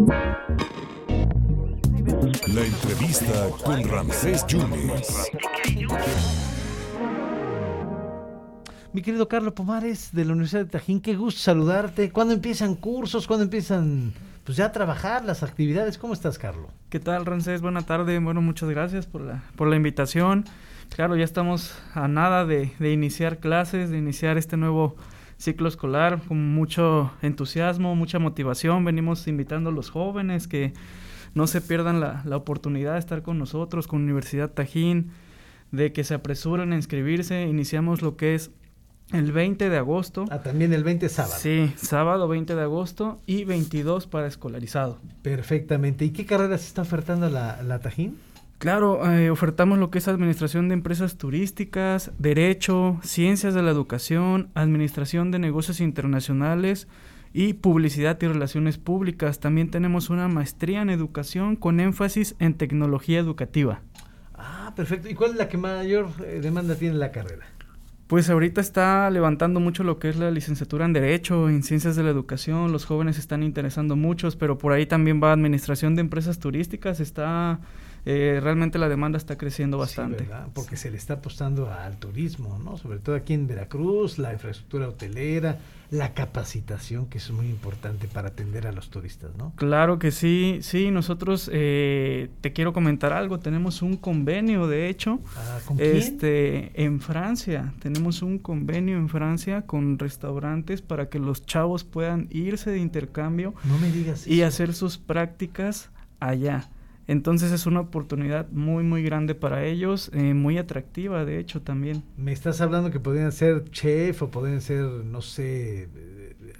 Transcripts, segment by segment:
La entrevista con Ramsés Yunes. Mi querido Carlos Pomares de la Universidad de Tajín, qué gusto saludarte. ¿Cuándo empiezan cursos? ¿Cuándo empiezan pues ya a trabajar las actividades? ¿Cómo estás, Carlos? ¿Qué tal, Ramsés? Buena tarde. Bueno, muchas gracias por la, por la invitación. Claro, ya estamos a nada de, de iniciar clases, de iniciar este nuevo ciclo escolar con mucho entusiasmo, mucha motivación. Venimos invitando a los jóvenes que no se pierdan la, la oportunidad de estar con nosotros, con Universidad Tajín, de que se apresuren a inscribirse. Iniciamos lo que es el 20 de agosto. Ah, también el 20 sábado. Sí, sábado 20 de agosto y 22 para escolarizado. Perfectamente. ¿Y qué carreras está ofertando la, la Tajín? Claro, eh, ofertamos lo que es administración de empresas turísticas, derecho, ciencias de la educación, administración de negocios internacionales y publicidad y relaciones públicas. También tenemos una maestría en educación con énfasis en tecnología educativa. Ah, perfecto. ¿Y cuál es la que mayor eh, demanda tiene la carrera? Pues ahorita está levantando mucho lo que es la licenciatura en Derecho, en Ciencias de la Educación, los jóvenes están interesando muchos, pero por ahí también va Administración de Empresas Turísticas, está eh, realmente la demanda está creciendo bastante. Sí, Porque se le está apostando al turismo, ¿no? Sobre todo aquí en Veracruz, la infraestructura hotelera, la capacitación, que es muy importante para atender a los turistas, ¿no? Claro que sí, sí, nosotros eh, te quiero comentar algo, tenemos un convenio, de hecho, ah, ¿con quién? este, en Francia, tenemos un convenio en Francia con restaurantes para que los chavos puedan irse de intercambio no me digas y eso. hacer sus prácticas allá. Entonces es una oportunidad muy, muy grande para ellos, eh, muy atractiva, de hecho, también. Me estás hablando que podrían ser chef o podrían ser, no sé,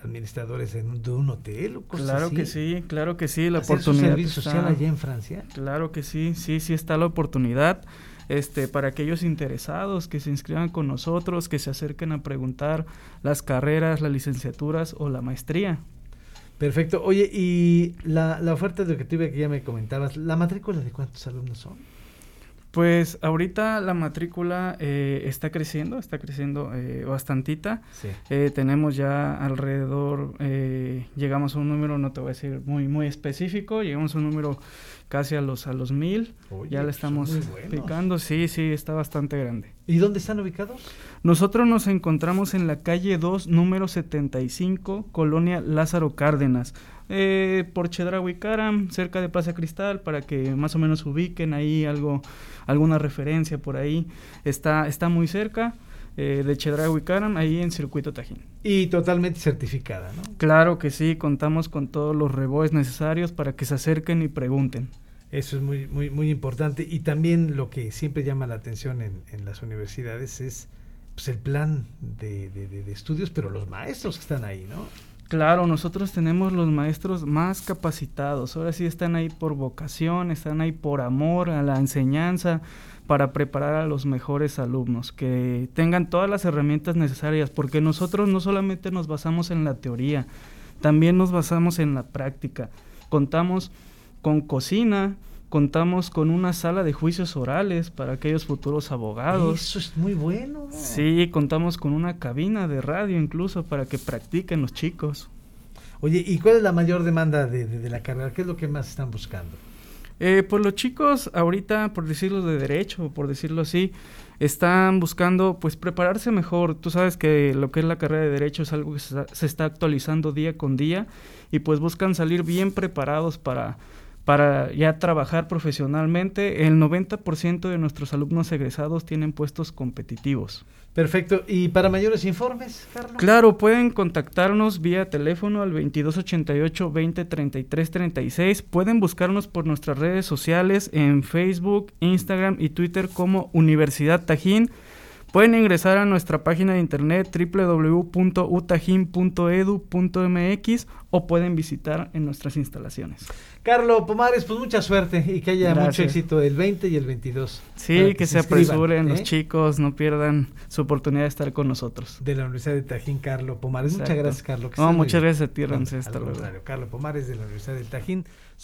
administradores en un, de un hotel o cosas Claro así. que sí, claro que sí, la ¿Hacer oportunidad. su servicio está- social allá en Francia? Claro que sí, sí, sí está la oportunidad. Este, para aquellos interesados que se inscriban con nosotros, que se acerquen a preguntar las carreras, las licenciaturas o la maestría. Perfecto. Oye, y la, la oferta educativa que ya me comentabas, ¿la matrícula de cuántos alumnos son? Pues ahorita la matrícula eh, está creciendo, está creciendo eh, bastantita. Sí. Eh, tenemos ya alrededor, eh, llegamos a un número, no te voy a decir muy muy específico, llegamos a un número casi a los a los mil. Oye, ya le pues estamos picando, sí, sí, está bastante grande. ¿Y dónde están ubicados? Nosotros nos encontramos en la calle 2, número 75, Colonia Lázaro Cárdenas, eh, por Chedraui-Caram, cerca de Plaza Cristal, para que más o menos ubiquen ahí algo, alguna referencia por ahí. Está, está muy cerca eh, de Chedraui-Caram, ahí en Circuito Tajín. Y totalmente certificada, ¿no? Claro que sí, contamos con todos los reboes necesarios para que se acerquen y pregunten. Eso es muy, muy, muy importante. Y también lo que siempre llama la atención en, en las universidades es pues, el plan de, de- de- de estudios, pero los maestros que están ahí, ¿no? Claro, nosotros tenemos los maestros más capacitados. Ahora sí están ahí por vocación, están ahí por amor a la enseñanza, para preparar a los mejores alumnos, que tengan todas las herramientas necesarias, porque nosotros no solamente nos basamos en la teoría, también nos basamos en la práctica. Contamos con cocina, contamos con una sala de juicios orales para aquellos futuros abogados. Eso es muy bueno. Sí, contamos con una cabina de radio incluso para que practiquen los chicos. Oye, ¿y cuál es la mayor demanda de, de- de la carrera? ¿Qué es lo que más están buscando? Eh, pues los chicos ahorita, por decirlo de derecho, por decirlo así, están buscando pues prepararse mejor. Tú sabes que lo que es la carrera de derecho es algo que se se está actualizando día con día y pues buscan salir bien preparados para, para ya trabajar profesionalmente. El 90% de nuestros alumnos egresados tienen puestos competitivos. Perfecto. ¿Y para mayores informes, Carlos? Claro, pueden contactarnos vía teléfono al 2288 20 33 36. Pueden buscarnos por nuestras redes sociales en Facebook, Instagram y Twitter como Universidad Tajín. Pueden ingresar a nuestra página de internet www.utajin.edu.mx o pueden visitar en nuestras instalaciones. Carlos Pomares, pues mucha suerte y que haya mucho éxito el 20 y el 22. Sí, que, se, apresuren los ¿eh? chicos, no pierdan su oportunidad de estar con nosotros. De la Universidad de Tajín, Carlos Pomares. Muchas gracias, Carlos. No, muchas bien. gracias a ti, Ramsés. al luego. contrario, Carlos Pomares de la Universidad del Tajín.